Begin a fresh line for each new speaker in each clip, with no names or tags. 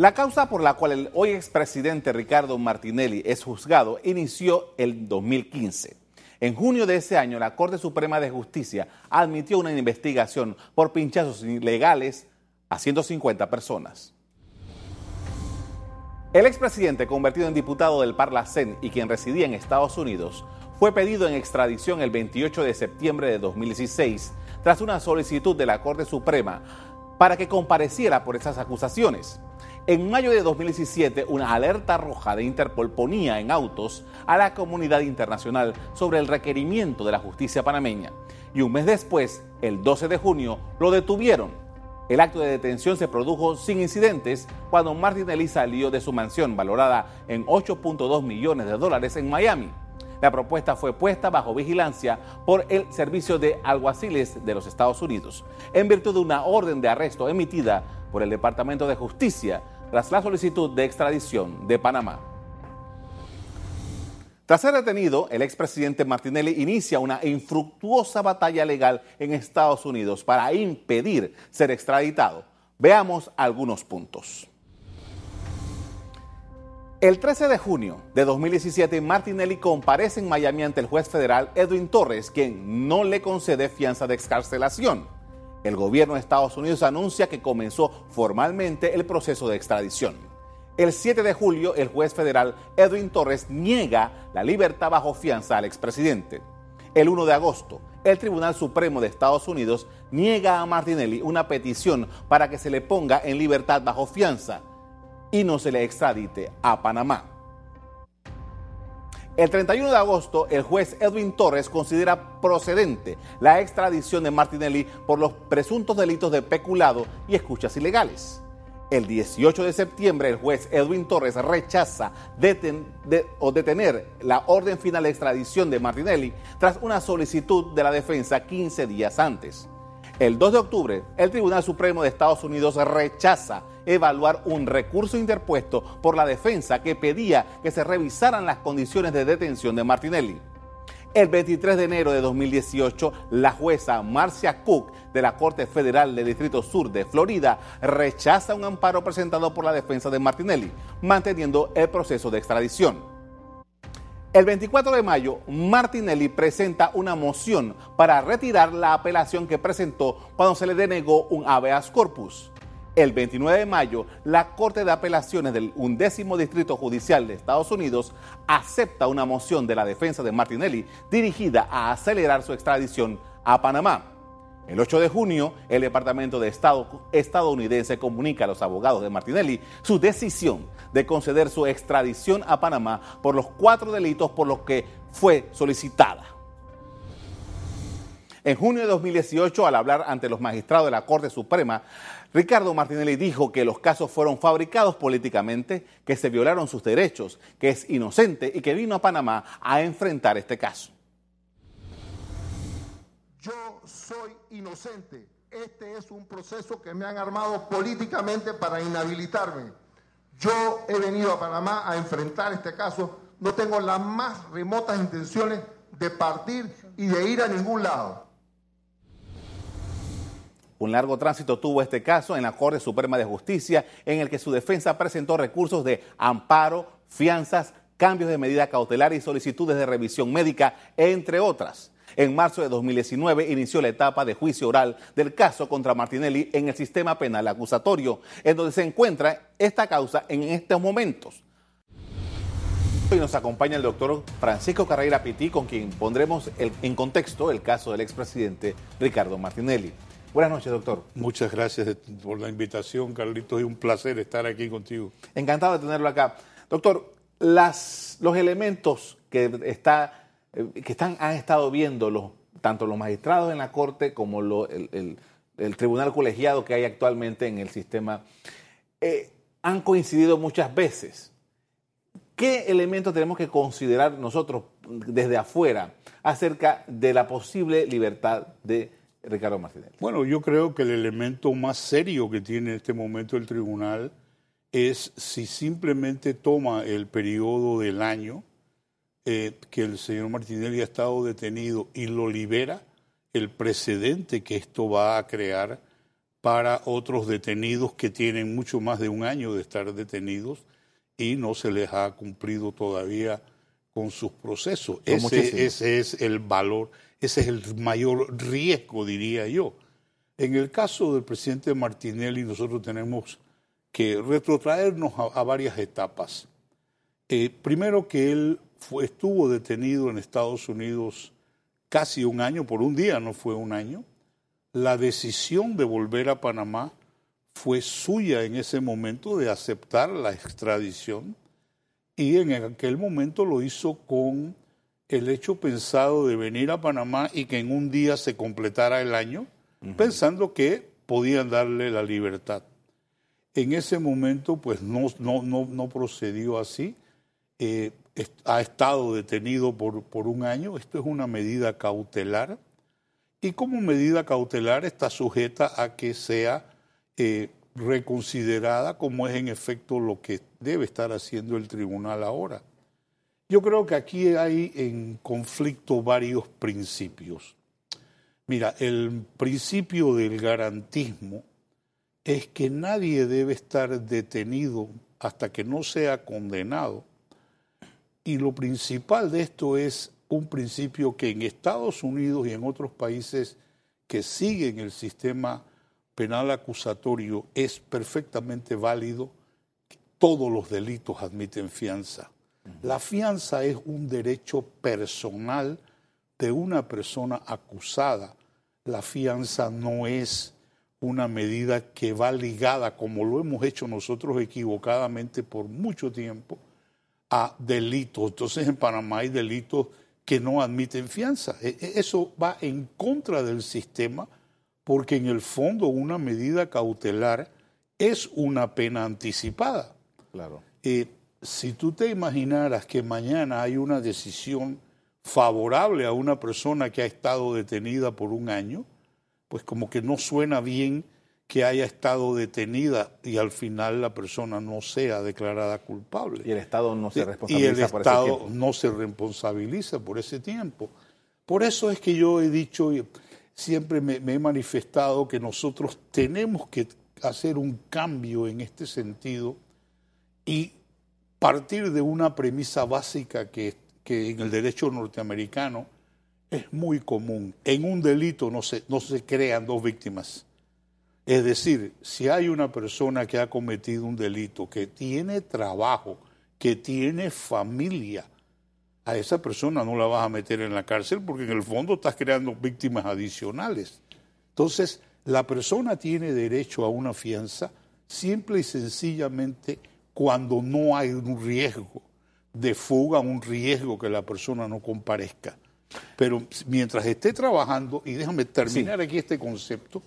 La causa por la cual el hoy expresidente Ricardo Martinelli es juzgado inició el 2015. En junio de ese año, la Corte Suprema de Justicia admitió una investigación por pinchazos ilegales a 150 personas. El expresidente, convertido en diputado del Parlacén y quien residía en Estados Unidos, fue pedido en extradición el 28 de septiembre de 2016 tras una solicitud de la Corte Suprema para que compareciera por esas acusaciones. En mayo de 2017, una alerta roja de Interpol ponía en autos a la comunidad internacional sobre el requerimiento de la justicia panameña. Y un mes después, el 12 de junio, lo detuvieron el acto de detención se produjo sin incidentes cuando Martinelli salió de su mansión valorada en 8.2 millones de dólares en Miami. La propuesta fue puesta bajo vigilancia por el Servicio de Alguaciles de los Estados Unidos, en virtud de una orden de arresto emitida por el Departamento de Justicia tras la solicitud de extradición de Panamá. Tras ser detenido, el expresidente Martinelli inicia una infructuosa batalla legal en Estados Unidos para impedir ser extraditado. Veamos algunos puntos. El 13 de junio de 2017, Martinelli comparece en Miami ante el juez federal Edwin Torres, quien no le concede fianza de excarcelación. El gobierno de Estados Unidos anuncia que comenzó formalmente el proceso de extradición. El 7 de julio, el juez federal Edwin Torres niega la libertad bajo fianza al expresidente. El 1 de agosto, el Tribunal Supremo de Estados Unidos niega a Martinelli una petición para que se le ponga en libertad bajo fianza y no se le extradite a Panamá. El 31 de agosto, el juez Edwin Torres considera procedente la extradición de Martinelli por los presuntos delitos de peculado y escuchas ilegales. El 18 de septiembre, el juez Edwin Torres rechaza o detener la orden final de extradición de Martinelli tras una solicitud de la defensa 15 días antes. El 2 de octubre, el Tribunal Supremo de Estados Unidos rechaza evaluar un recurso interpuesto por la defensa que pedía que se revisaran las condiciones de detención de Martinelli. El 23 de enero de 2018, la jueza Marcia Cook de la Corte Federal del Distrito Sur de Florida rechaza un amparo presentado por la defensa de Martinelli, manteniendo el proceso de extradición. El 24 de mayo, Martinelli presenta una moción para retirar la apelación que presentó cuando se le denegó un habeas corpus. El 29 de mayo, la Corte de Apelaciones del undécimo Distrito Judicial de Estados Unidos acepta una moción de la defensa de Martinelli dirigida a acelerar su extradición a Panamá. El 8 de junio, el Departamento de Estado estadounidense comunica a los abogados de Martinelli su decisión de conceder su extradición a Panamá por los cuatro delitos por los que fue solicitada. En junio de 2018, al hablar ante los magistrados de la Corte Suprema, Ricardo Martinelli dijo que los casos fueron fabricados políticamente, que se violaron sus derechos, que es inocente y que vino a Panamá a enfrentar este caso.
Soy inocente. Este es un proceso que me han armado políticamente para inhabilitarme. Yo he venido a Panamá a enfrentar este caso. No tengo las más remotas intenciones de partir y de ir a ningún lado.
Un largo tránsito tuvo este caso en la Corte Suprema de Justicia, en el que su defensa presentó recursos de amparo, fianzas, cambios de medida cautelar y solicitudes de revisión médica, entre otras. En marzo de 2019 inició la etapa de juicio oral del caso contra Martinelli en el sistema penal acusatorio, en donde se encuentra esta causa en estos momentos. Hoy nos acompaña el doctor Francisco Carrera Pití, con quien pondremos en contexto el caso del expresidente Ricardo Martinelli. Buenas noches, doctor.
Muchas gracias por la invitación, Carlitos. Es un placer estar aquí contigo.
Encantado de tenerlo acá. Doctor, las, los elementos que, está, que están, han estado viendo los, tanto los magistrados en la Corte como el, tribunal colegiado que hay actualmente en el sistema, eh, han coincidido muchas veces. ¿Qué elementos tenemos que considerar nosotros desde afuera acerca de la posible libertad de Ricardo Martinelli?
Bueno, yo creo que el elemento más serio que tiene en este momento el tribunal es si simplemente toma el periodo del año eh, que el señor Martinelli ha estado detenido y lo libera, el precedente que esto va a crear para otros detenidos que tienen mucho más de un año de estar detenidos y no se les ha cumplido todavía con sus procesos. Ese, ese, es el valor, ese es el mayor riesgo, diría yo. En el caso del presidente Martinelli, nosotros tenemos que retrotraernos a, varias etapas. Eh, primero que él fue, estuvo detenido en Estados Unidos casi un año, por un día no fue un año. La decisión de volver a Panamá fue suya en ese momento de aceptar la extradición y en aquel momento lo hizo con el hecho pensado de venir a Panamá y que en un día se completara el año, pensando que podían darle la libertad. En ese momento, pues no, no, no, procedió así. Eh, ha estado detenido por, por un año. Esto es una medida cautelar. Y como medida cautelar está sujeta a que sea eh, reconsiderada como es en efecto lo que debe estar haciendo el tribunal ahora. Yo creo que aquí hay en conflicto varios principios. Mira, el principio del garantismo es que nadie debe estar detenido hasta que no sea condenado. Y lo principal de esto es un principio que en Estados Unidos y en otros países que siguen el sistema penal acusatorio es perfectamente válido. Todos los delitos admiten fianza. La fianza es un derecho personal de una persona acusada. La fianza no es una medida que va ligada, como lo hemos hecho nosotros equivocadamente por mucho tiempo, a delitos. Entonces en Panamá hay delitos que no admiten fianza. E, e, eso va en contra del sistema porque en el fondo una medida cautelar es una pena anticipada.
Claro.
Eh, si tú te imaginaras que mañana hay una decisión favorable a una persona que ha estado detenida por un año, pues como que no suena bien que haya estado detenida y al final la persona no sea declarada culpable.
Y el Estado no se responsabiliza
y el Estado no se responsabiliza por ese tiempo. Por eso es que yo he dicho, siempre me, he manifestado que nosotros tenemos que hacer un cambio en este sentido y partir de una premisa básica que, que en el derecho norteamericano es muy común. En un delito no se, no se crean dos víctimas. Es decir, si hay una persona que ha cometido un delito, que tiene trabajo, que tiene familia, a esa persona no la vas a meter en la cárcel porque en el fondo estás creando víctimas adicionales. Entonces, la persona tiene derecho a una fianza simple y sencillamente cuando no hay un riesgo de fuga, un riesgo que la persona no comparezca. Pero mientras esté trabajando, y déjame terminar aquí este concepto,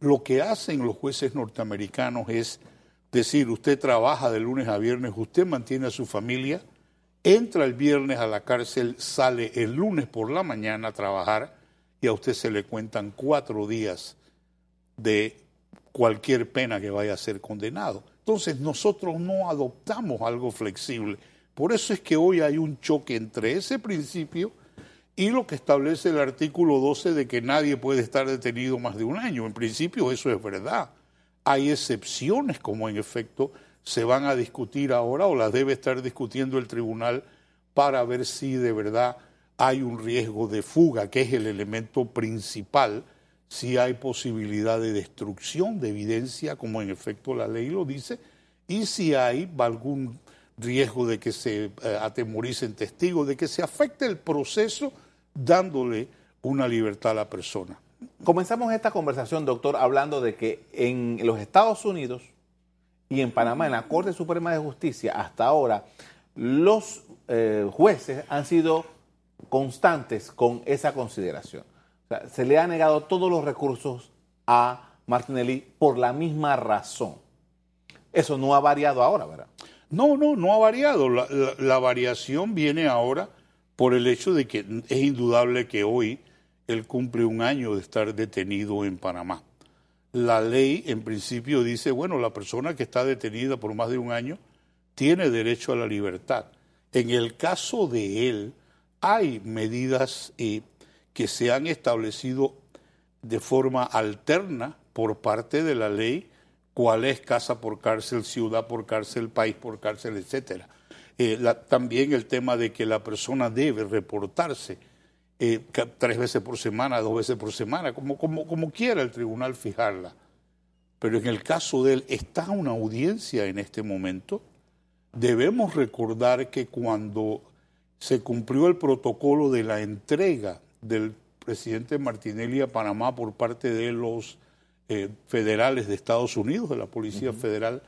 lo que hacen los jueces norteamericanos es decir, usted trabaja de lunes a viernes, usted mantiene a su familia, entra el viernes a la cárcel, sale el lunes por la mañana a trabajar y a usted se le cuentan cuatro días de cualquier pena que vaya a ser condenado. Entonces nosotros no adoptamos algo flexible. Por eso es que hoy hay un choque entre ese principio y lo que establece el artículo 12 de que nadie puede estar detenido más de un año. En principio eso es verdad. Hay excepciones como en efecto se van a discutir ahora o las debe estar discutiendo el tribunal para ver si de verdad hay un riesgo de fuga, que es el elemento principal, si hay posibilidad de destrucción de evidencia, como en efecto la ley lo dice, y si hay algún riesgo de que se eh, atemoricen testigos, de que se afecte el proceso dándole una libertad a la persona.
Comenzamos esta conversación, doctor, hablando de que en los Estados Unidos y en Panamá, en la Corte Suprema de Justicia, hasta ahora, los eh, jueces han sido constantes con esa consideración. se le ha negado todos los recursos a Martinelli por la misma razón. Eso no ha variado ahora, ¿verdad?
No, no, no ha variado. la variación viene ahora por el hecho de que es indudable que hoy él cumple un año de estar detenido en Panamá. La ley en principio dice, bueno, la persona que está detenida por más de un año tiene derecho a la libertad. En el caso de él, hay medidas eh, que se han establecido de forma alterna por parte de la ley cuál es casa por cárcel, ciudad por cárcel, país por cárcel, etcétera. Eh, también el tema de que la persona debe reportarse eh, tres veces por semana, dos veces por semana, como, como, como quiera el tribunal fijarla. Pero en el caso de él, está una audiencia en este momento. Debemos recordar que cuando se cumplió el protocolo de la entrega del presidente Martinelli a Panamá por parte de los eh, federales de Estados Unidos, de la Policía Federal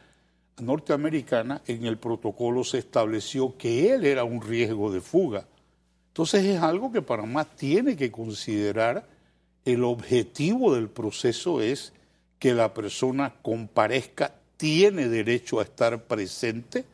norteamericana, en el protocolo se estableció que él era un riesgo de fuga. Entonces es algo que Panamá tiene que considerar. El objetivo del proceso es que la persona comparezca, tiene derecho a estar presente,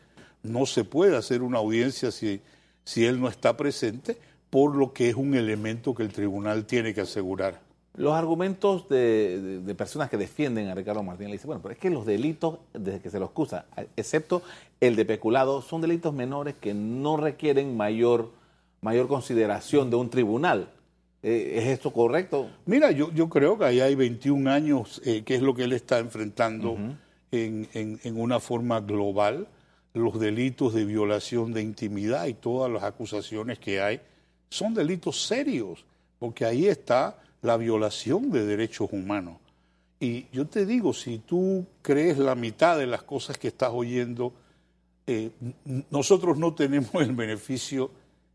no se puede hacer una audiencia si, si él no está presente, por lo que es un elemento que el tribunal tiene que asegurar.
Los argumentos de, personas que defienden a Ricardo Martínez le dicen, bueno, pero es que los delitos, desde que se los acusa, excepto el de peculado, son delitos menores que no requieren mayor, mayor consideración de un tribunal. Eh, ¿Es esto correcto?
Mira, yo, yo creo que ahí hay 21 años, eh, que es lo que él está enfrentando en, en una forma global, los delitos de violación de intimidad y todas las acusaciones que hay, son delitos serios, porque ahí está la violación de derechos humanos. Y yo te digo, si tú crees la mitad de las cosas que estás oyendo, eh, nosotros no tenemos el beneficio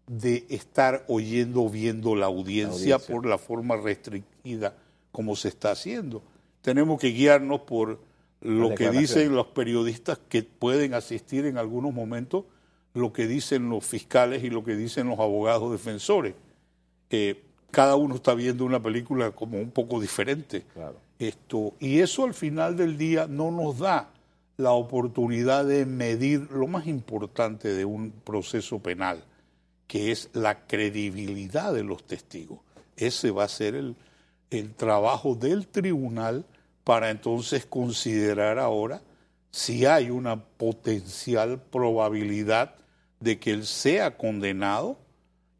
de estar oyendo o viendo la audiencia, por la forma restringida como se está haciendo. Tenemos que guiarnos por lo que dicen los periodistas que pueden asistir en algunos momentos, lo que dicen los fiscales y lo que dicen los abogados defensores. Eh, cada uno está viendo una película como un poco diferente. Esto, y eso al final del día no nos da la oportunidad de medir lo más importante de un proceso penal, que es la credibilidad de los testigos. Ese va a ser el, el trabajo del tribunal para entonces considerar ahora si hay una potencial probabilidad de que él sea condenado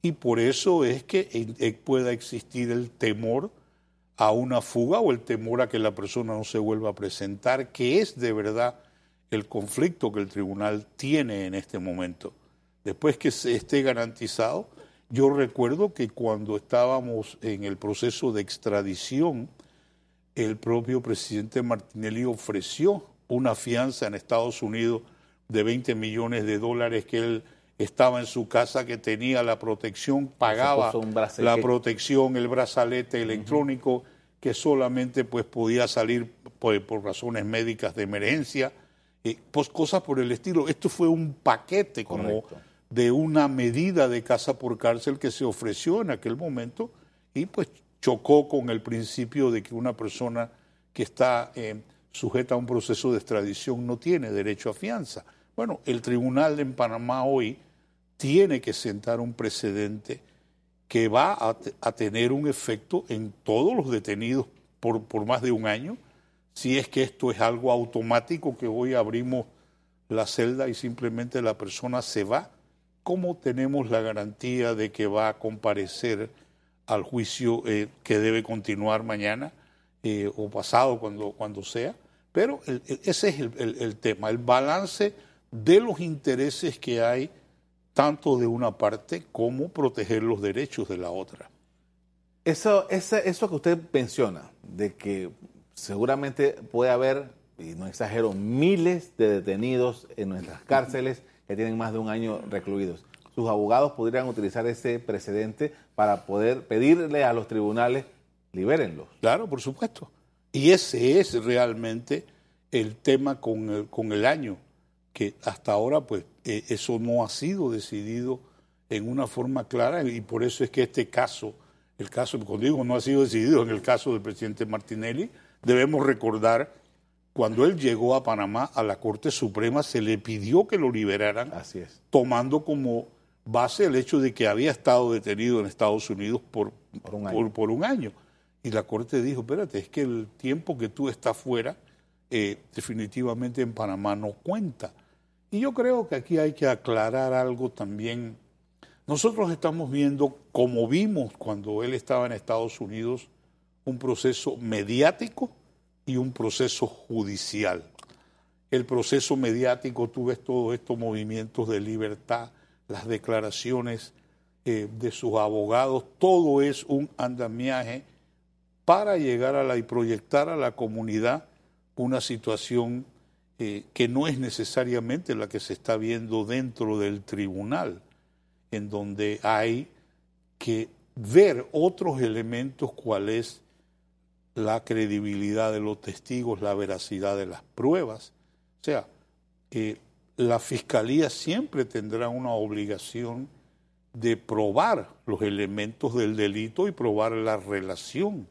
y por eso es que pueda existir el temor a una fuga o el temor a que la persona no se vuelva a presentar, que es de verdad el conflicto que el tribunal tiene en este momento. Después que se esté garantizado, yo recuerdo que cuando estábamos en el proceso de extradición, el propio presidente Martinelli ofreció una fianza en Estados Unidos de 20 millones de dólares que él estaba en su casa, que tenía la protección, pagaba la protección, el brazalete electrónico, que solamente pues podía salir pues, por, razones médicas de emergencia, eh, pues cosas por el estilo. Esto fue un paquete como de una medida de casa por cárcel que se ofreció en aquel momento y pues chocó con el principio de que una persona que está eh, sujeta a un proceso de extradición no tiene derecho a fianza. Bueno, el tribunal en Panamá hoy tiene que sentar un precedente que va a, tener un efecto en todos los detenidos por, por, más de un año, si es que esto es algo automático, que hoy abrimos la celda y simplemente la persona se va, ¿cómo tenemos la garantía de que va a comparecer al juicio eh, que debe continuar mañana eh, o pasado, cuando, cuando sea? Pero ese es el, el tema, el balance de los intereses que hay tanto de una parte como proteger los derechos de la otra.
Eso, eso que usted menciona, de que seguramente puede haber, y no exagero, miles de detenidos en nuestras cárceles que tienen más de un año recluidos. Sus abogados podrían utilizar ese precedente para poder pedirle a los tribunales, libérenlos.
Claro, por supuesto. Y ese es realmente el tema con el, con el año que hasta ahora pues eh, eso no ha sido decidido en una forma clara y por eso es que este caso, el caso, cuando digo no ha sido decidido en el caso del presidente Martinelli, debemos recordar cuando él llegó a Panamá a la Corte Suprema se le pidió que lo liberaran,
Así es.
tomando como base el hecho de que había estado detenido en Estados Unidos por, por, un, año. Por, un año. Y la Corte dijo, espérate, es que el tiempo que tú estás fuera, eh, definitivamente en Panamá no cuenta. Y yo creo que aquí hay que aclarar algo también. Nosotros estamos viendo, como vimos cuando él estaba en Estados Unidos, un proceso mediático y un proceso judicial. El proceso mediático, tú ves todos estos movimientos de libertad, las declaraciones eh, de sus abogados, todo es un andamiaje para llegar a la y proyectar a la comunidad una situación eh, que no es necesariamente la que se está viendo dentro del tribunal, en donde hay que ver otros elementos, cuál es la credibilidad de los testigos, la veracidad de las pruebas. O sea, eh, la fiscalía siempre tendrá una obligación de probar los elementos del delito y probar la relación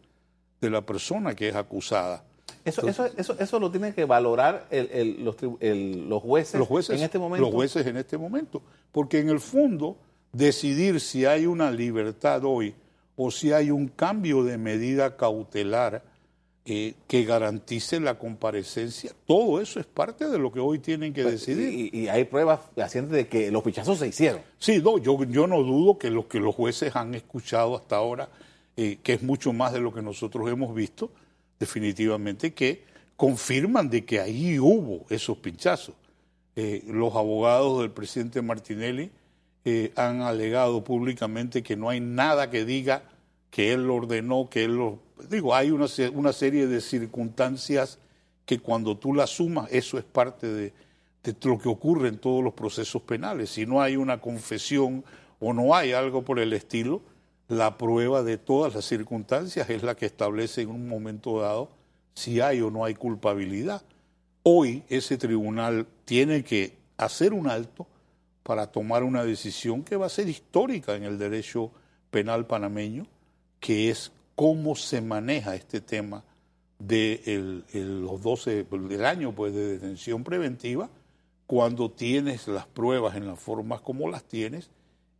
de la persona que es acusada.
Eso, eso, eso, eso lo tienen que valorar los, los, jueces
los jueces
en este momento.
Los jueces en este momento. Porque en el fondo, decidir si hay una libertad hoy o si hay un cambio de medida cautelar eh, que garantice la comparecencia, todo eso es parte de lo que hoy tienen que pues, decidir.
Y, hay pruebas fehacientes de que los pichazos se hicieron.
Sí, no, yo, yo no dudo que lo que los jueces han escuchado hasta ahora, eh, que es mucho más de lo que nosotros hemos visto, definitivamente que confirman de que ahí hubo esos pinchazos. Eh, los abogados del presidente Martinelli eh, han alegado públicamente que no hay nada que diga que él lo ordenó, que él lo... Digo, hay una, una serie de circunstancias que cuando tú las sumas, eso es parte de, de lo que ocurre en todos los procesos penales. Si no hay una confesión o no hay algo por el estilo, la prueba de todas las circunstancias es la que establece en un momento dado si hay o no hay culpabilidad. Hoy ese tribunal tiene que hacer un alto para tomar una decisión que va a ser histórica en el derecho penal panameño, que es cómo se maneja este tema de los 12 del año pues, de detención preventiva cuando tienes las pruebas en las formas como las tienes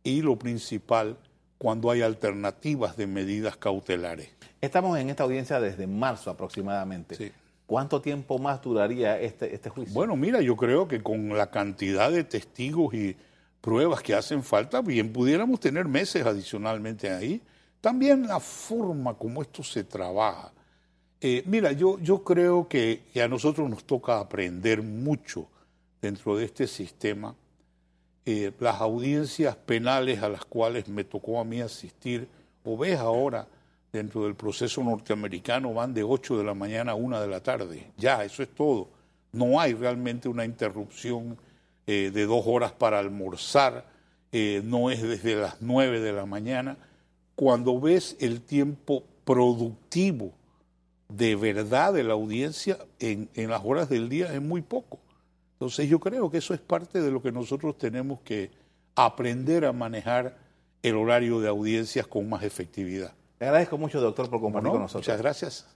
y lo principal cuando hay alternativas de medidas cautelares.
Estamos en esta audiencia desde marzo aproximadamente. ¿Cuánto tiempo más duraría este, este juicio?
Bueno, mira, yo creo que con la cantidad de testigos y pruebas que hacen falta, bien pudiéramos tener meses adicionalmente ahí. También la forma como esto se trabaja. Eh, mira, yo, yo creo que a nosotros nos toca aprender mucho dentro de este sistema eh, las audiencias penales a las cuales me tocó a mí asistir, o ves ahora dentro del proceso norteamericano, van de 8 de la mañana a 1 de la tarde. Ya, eso es todo. No hay realmente una interrupción eh, de dos horas para almorzar, eh, no es desde las 9 de la mañana. Cuando ves el tiempo productivo de verdad de la audiencia en, en las horas del día es muy poco. Entonces yo creo que eso es parte de lo que nosotros tenemos que aprender a manejar el horario de audiencias con más efectividad.
Le agradezco mucho, doctor, por compartir con nosotros.
Muchas gracias.